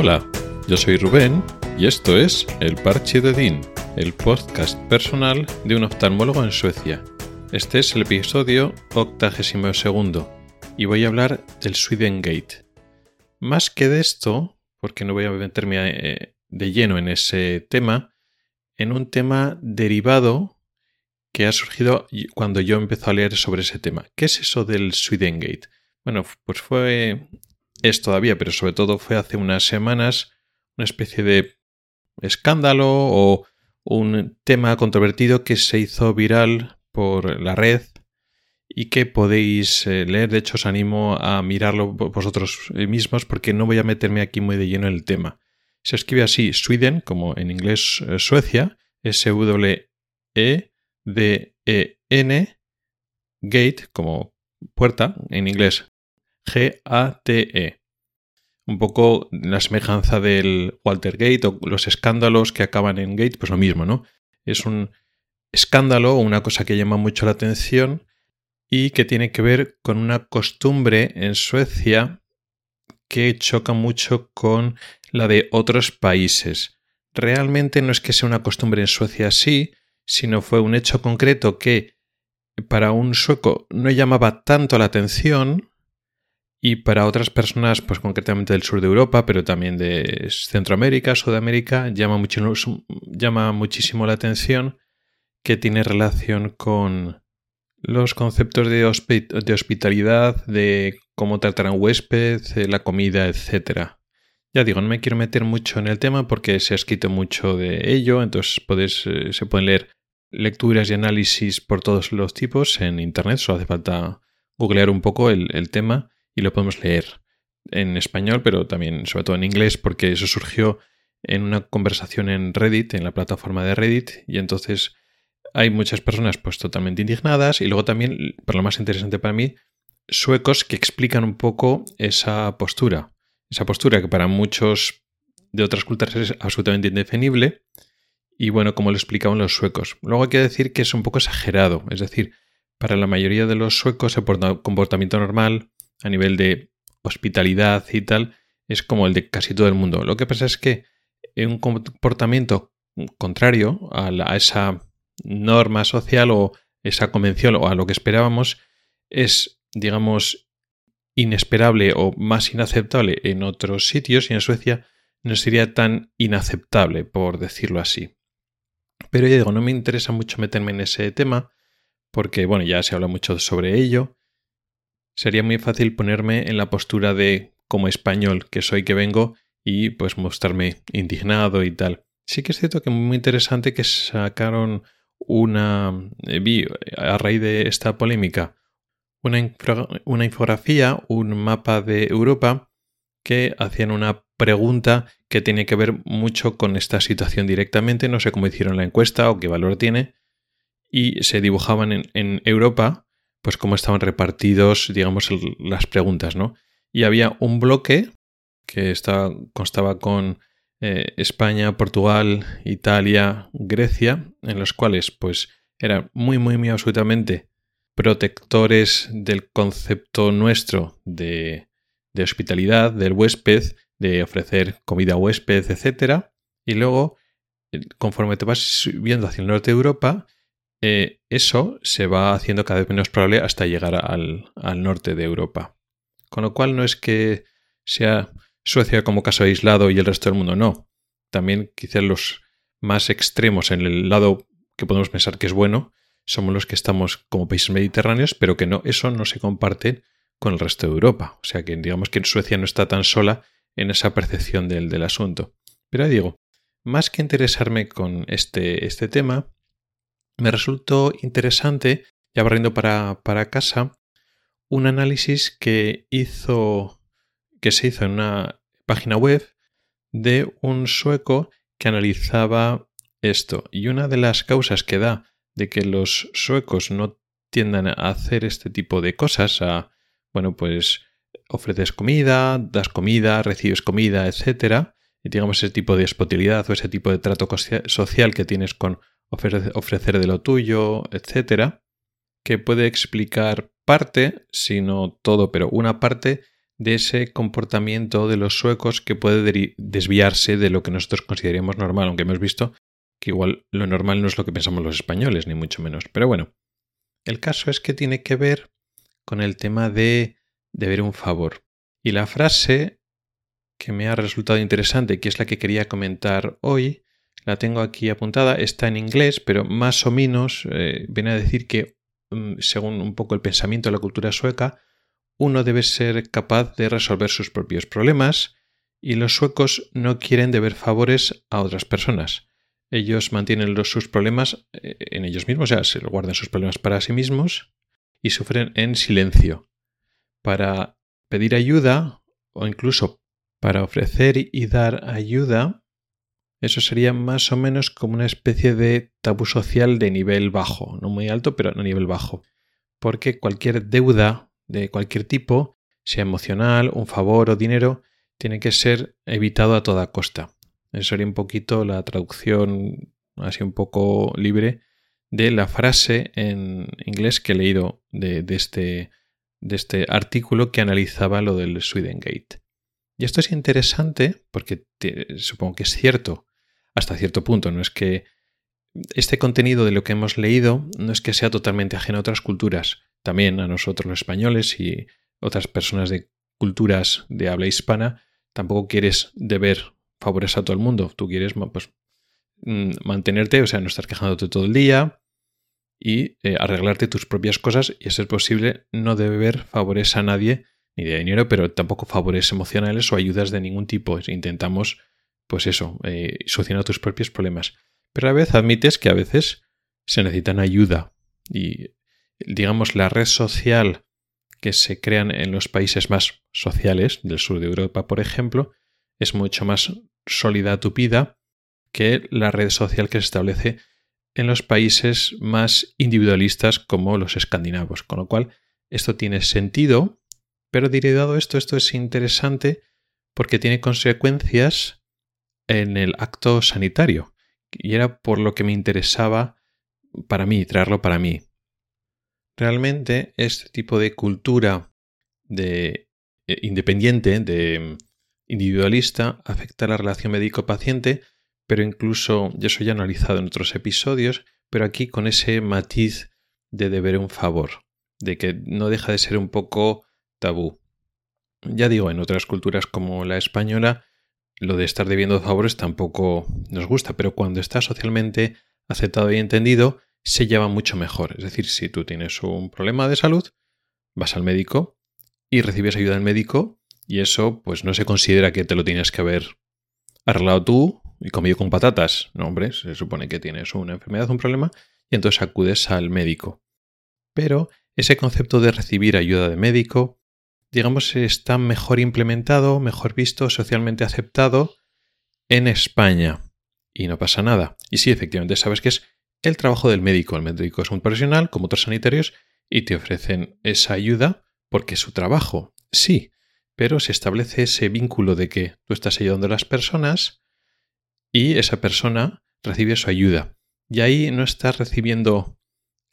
Hola, yo soy Rubén y esto es El Parche de Dean, el podcast personal de un oftalmólogo en Suecia. Este es el episodio 82 y voy a hablar del Sweden Gate. Más que de esto, porque no voy a meterme eh, de lleno en ese tema, en un tema derivado que ha surgido cuando yo empecé a leer sobre ese tema. ¿Qué es eso del Sweden Gate? Bueno, pues fue es todavía, pero sobre todo fue hace unas semanas una especie de escándalo o un tema controvertido que se hizo viral por la red y que podéis eh, leer. De hecho, os animo a mirarlo vosotros mismos porque no voy a meterme aquí muy de lleno en el tema. Se escribe así, Sweden, como en inglés eh, Suecia, S-W-E-D-E-N, Gate, como puerta, en inglés G-A-T-E. Un poco la semejanza del Waltergate o los escándalos que acaban en Gate, pues lo mismo, ¿no? Es un escándalo o una cosa que llama mucho la atención y que tiene que ver con una costumbre en Suecia que choca mucho con la de otros países. Realmente no es que sea una costumbre en Suecia así, sino fue un hecho concreto que para un sueco no llamaba tanto la atención y para otras personas, pues concretamente del sur de Europa, pero también de Centroamérica, Sudamérica, llama, muchísimo la atención que tiene relación con los conceptos de, hospitalidad, de cómo tratar a un huésped, la comida, etc. Ya digo, no me quiero meter mucho en el tema porque se ha escrito mucho de ello, entonces eh, se pueden leer lecturas y análisis por todos los tipos en Internet, solo hace falta googlear un poco el tema y lo podemos leer en español, pero también sobre todo en inglés, porque eso surgió en una conversación en Reddit, en la plataforma de Reddit, y entonces hay muchas personas pues totalmente indignadas y luego también, por lo más interesante para mí, suecos que explican un poco esa postura, esa postura que para muchos de otras culturas es absolutamente indefinible y bueno, como lo explicaban los suecos. Luego hay que decir que es un poco exagerado, es decir, para la mayoría de los suecos el comportamiento normal a nivel de hospitalidad y tal, es como el de casi todo el mundo. Lo que pasa es que un comportamiento contrario a, esa norma social o esa convención o a lo que esperábamos es, digamos, inesperable o más inaceptable en otros sitios y en Suecia no sería tan inaceptable, por decirlo así. Pero ya digo, no me interesa mucho meterme en ese tema porque, bueno, ya se habla mucho sobre ello sería muy fácil ponerme en la postura de como español que soy que vengo y pues mostrarme indignado y tal. Sí que es cierto que muy interesante que sacaron una eh, vi a raíz de esta polémica una, infografía, un mapa de Europa que hacían una pregunta que tiene que ver mucho con esta situación directamente. No sé cómo hicieron la encuesta o qué valor tiene. Y se dibujaban en Europa pues cómo estaban repartidos, digamos, las preguntas, ¿no? Y había un bloque que estaba, constaba con eh, España, Portugal, Italia, Grecia, en los cuales, pues, eran muy, muy, muy absolutamente protectores del concepto nuestro de, de hospitalidad, del huésped, de ofrecer comida a huésped, etc. Y luego, eh, conforme te vas viendo hacia el norte de Europa, eh, eso se va haciendo cada vez menos probable hasta llegar al, norte de Europa. Con lo cual no es que sea Suecia como caso aislado y el resto del mundo no. También quizás los más extremos en el lado que podemos pensar que es bueno somos los que estamos como países mediterráneos, pero que no, eso no se comparte con el resto de Europa. O sea que digamos que Suecia no está tan sola en esa percepción del, del asunto. Pero digo, más que interesarme con este, este tema, me resultó interesante, ya barriendo para, para casa, un análisis que hizo que se hizo en una página web de un sueco que analizaba esto. Y una de las causas que da de que los suecos no tiendan a hacer este tipo de cosas, a, bueno, pues ofreces comida, das comida, recibes comida, etcétera, y digamos ese tipo de hospitalidad o ese tipo de trato social que tienes con ofrecer de lo tuyo, etcétera, que puede explicar parte, si no todo, pero una parte de ese comportamiento de los suecos que puede desviarse de lo que nosotros consideraríamos normal, aunque hemos visto que igual lo normal no es lo que pensamos los españoles, ni mucho menos. Pero bueno, el caso es que tiene que ver con el tema de deber un favor. Y la frase que me ha resultado interesante, que es la que quería comentar hoy, la tengo aquí apuntada, está en inglés, pero más o menos eh, viene a decir que, mm, según un poco el pensamiento de la cultura sueca, uno debe ser capaz de resolver sus propios problemas y los suecos no quieren deber favores a otras personas. Ellos mantienen sus problemas eh, en ellos mismos, o sea, se guardan sus problemas para sí mismos y sufren en silencio. Para pedir ayuda o incluso para ofrecer y dar ayuda, eso sería más o menos como una especie de tabú social de nivel bajo, no muy alto, pero a nivel bajo. Porque cualquier deuda de cualquier tipo, sea emocional, un favor o dinero, tiene que ser evitado a toda costa. Eso sería un poquito la traducción así un poco libre de la frase en inglés que he leído de, este, de este artículo que analizaba lo del Swedengate. Y esto es interesante porque supongo que es cierto hasta cierto punto. No es que este contenido de lo que hemos leído no es que sea totalmente ajeno a otras culturas, también a nosotros los españoles y otras personas de culturas de habla hispana, tampoco quieres deber favores a todo el mundo. Tú quieres pues, mm, mantenerte, o sea, no estar quejándote todo el día y eh, arreglarte tus propias cosas y, a ser posible, no deber favores a nadie, ni de dinero, pero tampoco favores emocionales o ayudas de ningún tipo. Intentamos, pues eso, eh, solucionar tus propios problemas. Pero a la vez admites que a veces se necesitan ayuda y digamos, la red social que se crean en los países más sociales del sur de Europa, por ejemplo, es mucho más sólida, tupida que la red social que se establece en los países más individualistas como los escandinavos. Con lo cual, esto tiene sentido, pero derivado esto, esto es interesante porque tiene consecuencias en el acto sanitario. Y era por lo que me interesaba para mí, traerlo para mí. Realmente este tipo de cultura de eh, independiente, de mm, individualista, afecta la relación médico-paciente, pero incluso, yo eso ya analizado en otros episodios, pero aquí con ese matiz de deber un favor, de que no deja de ser un poco tabú. Ya digo, en otras culturas como la española, lo de estar debiendo favores tampoco nos gusta, pero cuando está socialmente aceptado y entendido, se lleva mucho mejor. Es decir, si tú tienes un problema de salud, vas al médico y recibes ayuda del médico y eso pues no se considera que te lo tienes que haber arreglado tú y comido con patatas. No, hombre, se supone que tienes una enfermedad, un problema y entonces acudes al médico. Pero ese concepto de recibir ayuda de médico, digamos, está mejor implementado, mejor visto, socialmente aceptado en España. Y no pasa nada. Y sí, efectivamente, sabes que es el trabajo del médico. El médico es un profesional, como otros sanitarios, y te ofrecen esa ayuda porque es su trabajo. Sí, pero se establece ese vínculo de que tú estás ayudando a las personas y esa persona recibe su ayuda. Y ahí no estás recibiendo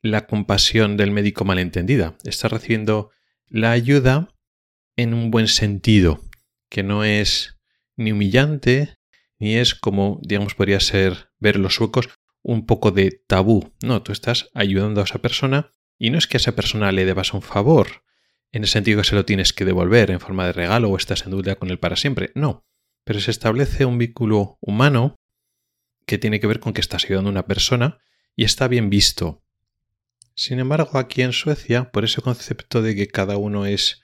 la compasión del médico malentendida, estás recibiendo la ayuda en un buen sentido, que no es ni humillante, ni es como, digamos, podría ser ver los suecos, un poco de tabú. No, tú estás ayudando a esa persona y no es que a esa persona le debas un favor, en el sentido que se lo tienes que devolver en forma de regalo o estás en duda con él para siempre. No, pero se establece un vínculo humano que tiene que ver con que estás ayudando a una persona y está bien visto. Sin embargo, aquí en Suecia, por ese concepto de que cada uno es,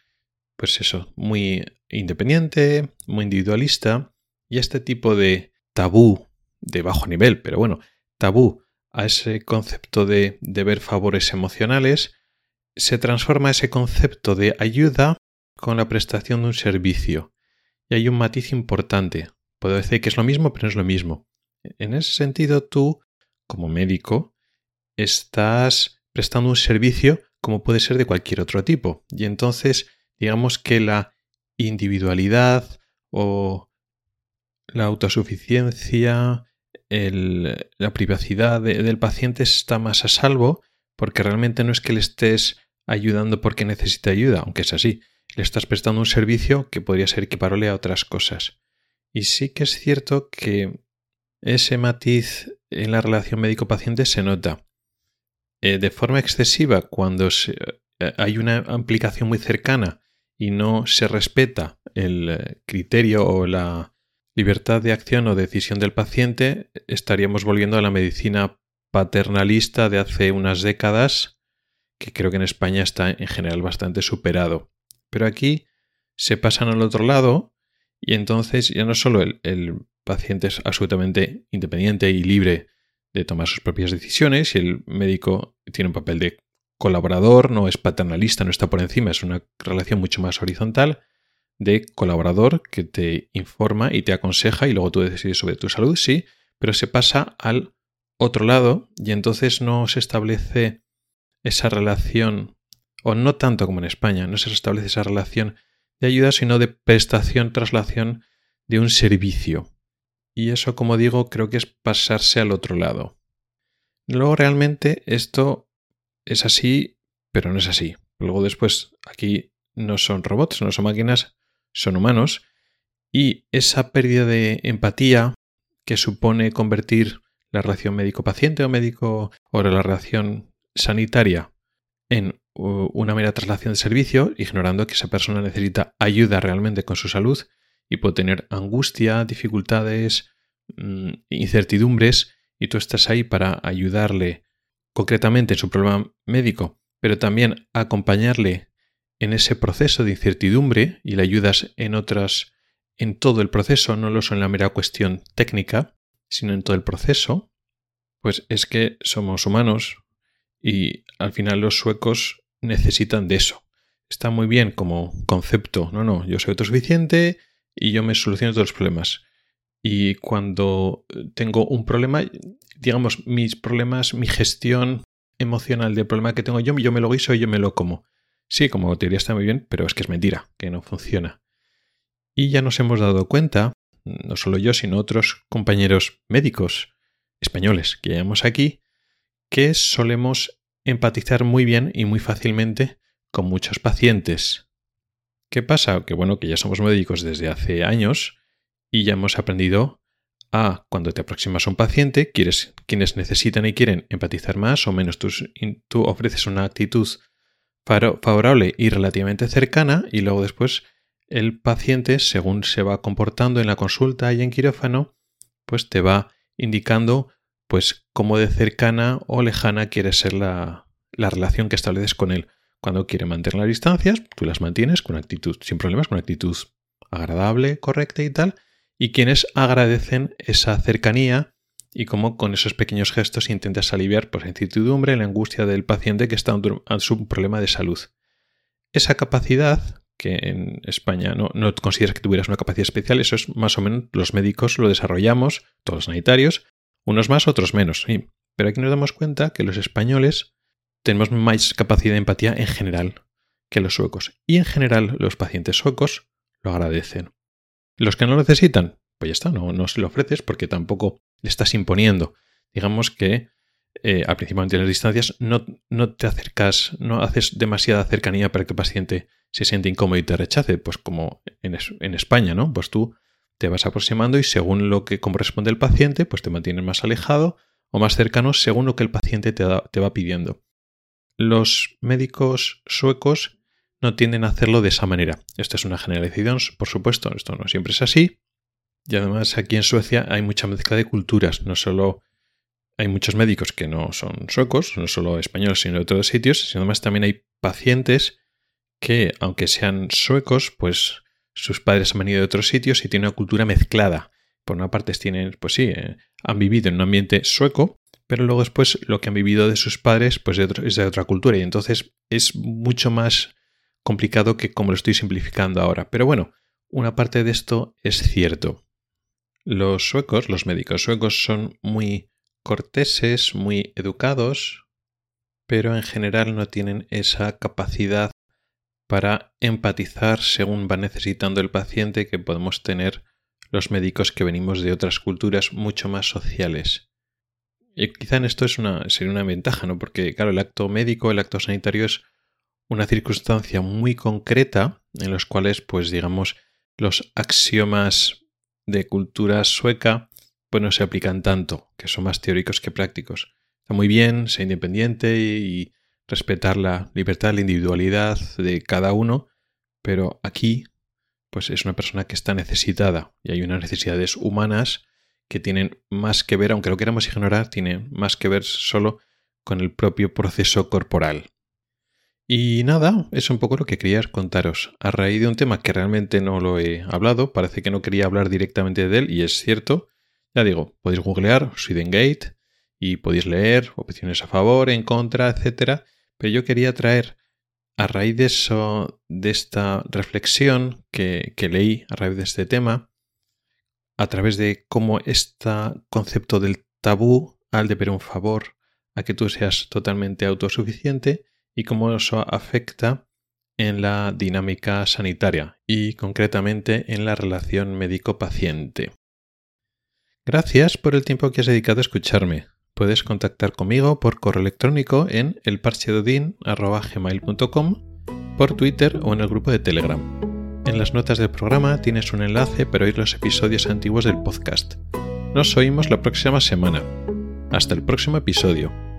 pues eso, muy independiente, muy individualista, y este tipo de tabú de bajo nivel, pero bueno, tabú a ese concepto de deber favores emocionales, se transforma ese concepto de ayuda con la prestación de un servicio. Y hay un matiz importante. Puedo decir que es lo mismo, pero no es lo mismo. En ese sentido, tú, como médico, estás prestando un servicio como puede ser de cualquier otro tipo. Y entonces, digamos que la individualidad o la autosuficiencia, la privacidad del paciente está más a salvo porque realmente no es que le estés ayudando porque necesita ayuda, aunque es así. le estás prestando un servicio que podría ser equiparable a otras cosas. Y sí que es cierto que ese matiz en la relación médico-paciente se nota. Eh, de forma excesiva, cuando eh, hay una aplicación muy cercana y no se respeta el eh, criterio o la libertad de acción o decisión del paciente, estaríamos volviendo a la medicina paternalista de hace unas décadas, que creo que en España está en general bastante superado. Pero aquí se pasan al otro lado y entonces ya no solo el, paciente es absolutamente independiente y libre de tomar sus propias decisiones y el médico tiene un papel de colaborador, no es paternalista, no está por encima, es una relación mucho más horizontal de colaborador que te informa y te aconseja y luego tú decides sobre tu salud, sí, pero se pasa al otro lado y entonces no se establece esa relación, o no tanto como en España, no se establece esa relación de ayuda, sino de prestación, traslación de un servicio. Y eso, como digo, creo que es pasarse al otro lado. Luego realmente esto es así, pero no es así. Luego después aquí no son robots, no son máquinas, son humanos. Y esa pérdida de empatía que supone convertir la relación médico-paciente o médico o la relación sanitaria en una mera traslación de servicio, ignorando que esa persona necesita ayuda realmente con su salud y puede tener angustia, dificultades, mm, incertidumbres, y tú estás ahí para ayudarle concretamente en su problema médico, pero también acompañarle en ese proceso de incertidumbre y le ayudas en otras, en todo el proceso, no solo en la mera cuestión técnica, sino en todo el proceso, pues es que somos humanos y al final los suecos necesitan de eso. Está muy bien como concepto, no, no, yo soy autosuficiente y yo me soluciono todos los problemas. Y cuando tengo un problema, digamos, mis problemas, mi gestión emocional del problema que tengo yo, yo me lo guiso y yo me lo como. Sí, como teoría está muy bien, pero es que es mentira, que no funciona. Y ya nos hemos dado cuenta, no solo yo, sino otros compañeros médicos españoles que llevamos aquí, que solemos empatizar muy bien y muy fácilmente con muchos pacientes. ¿Qué pasa? Que bueno, que ya somos médicos desde hace años y ya hemos aprendido a cuando te aproximas a un paciente, quieres, quienes necesitan y quieren empatizar más o menos, tú, tú ofreces una actitud favorable y relativamente cercana y luego después el paciente, según se va comportando en la consulta y en quirófano, pues te va indicando pues cómo de cercana o lejana quiere ser la, la relación que estableces con él. Cuando quiere mantener las distancias, tú las mantienes con actitud, sin problemas, con actitud agradable, correcta y tal. Y quienes agradecen esa cercanía y cómo con esos pequeños gestos intentas aliviar pues, la incertidumbre, la angustia del paciente que está ante un problema de salud. Esa capacidad, que en España no, no consideras que tuvieras una capacidad especial, eso es más o menos los médicos lo desarrollamos, todos los sanitarios, unos más, otros menos, sí. Pero aquí nos damos cuenta que los españoles tenemos más capacidad de empatía en general que los suecos. Y en general los pacientes suecos lo agradecen. Los que no lo necesitan, pues ya está, no, no se lo ofreces porque tampoco le estás imponiendo. Digamos que eh, al principio las distancias no, no, te acercas, no haces demasiada cercanía para que el paciente se siente incómodo y te rechace, pues como en, en España, ¿no? Pues tú te vas aproximando y según lo que corresponde el paciente, pues te mantienes más alejado o más cercano según lo que el paciente te, te va pidiendo. Los médicos suecos no tienden a hacerlo de esa manera. Esta es una generalización, por supuesto, esto no siempre es así, y además aquí en Suecia hay mucha mezcla de culturas, no solo hay muchos médicos que no son suecos, no solo españoles, sino de otros sitios, sino además también hay pacientes que, aunque sean suecos, pues sus padres han venido de otros sitios y tienen una cultura mezclada. Por una parte tienen, pues sí, eh, han vivido en un ambiente sueco, pero luego después lo que han vivido de sus padres pues es de otra cultura y entonces es mucho más complicado que como lo estoy simplificando ahora. Pero bueno, una parte de esto es cierto. Los suecos, los médicos suecos son muy corteses, muy educados, pero en general no tienen esa capacidad para empatizar según va necesitando el paciente que podemos tener los médicos que venimos de otras culturas mucho más sociales. Y quizá en esto es una, sería una ventaja, ¿no? Porque, claro, el acto médico, el acto sanitario es una circunstancia muy concreta en los cuales, pues digamos, los axiomas de cultura sueca pues no se aplican tanto, que son más teóricos que prácticos. Está muy bien ser independiente y respetar la libertad, la individualidad de cada uno, pero aquí pues es una persona que está necesitada y hay unas necesidades humanas que tienen más que ver, aunque lo queramos ignorar, tienen más que ver solo con el propio proceso corporal. Y nada, es un poco lo que quería contaros. A raíz de un tema que realmente no lo he hablado, parece que no quería hablar directamente de él, y es cierto. Ya digo, podéis googlear Swedengate y podéis leer opciones a favor, en contra, etc. Pero yo quería traer, a raíz de eso, de esta reflexión que, que leí a raíz de este tema, a través de cómo este concepto del tabú al deber un favor a que tú seas totalmente autosuficiente y cómo eso afecta en la dinámica sanitaria y concretamente en la relación médico-paciente. Gracias por el tiempo que has dedicado a escucharme. Puedes contactar conmigo por correo electrónico en elparchedodin.com, por Twitter o en el grupo de Telegram. En las notas del programa tienes un enlace para oír los episodios antiguos del podcast. Nos oímos la próxima semana. Hasta el próximo episodio.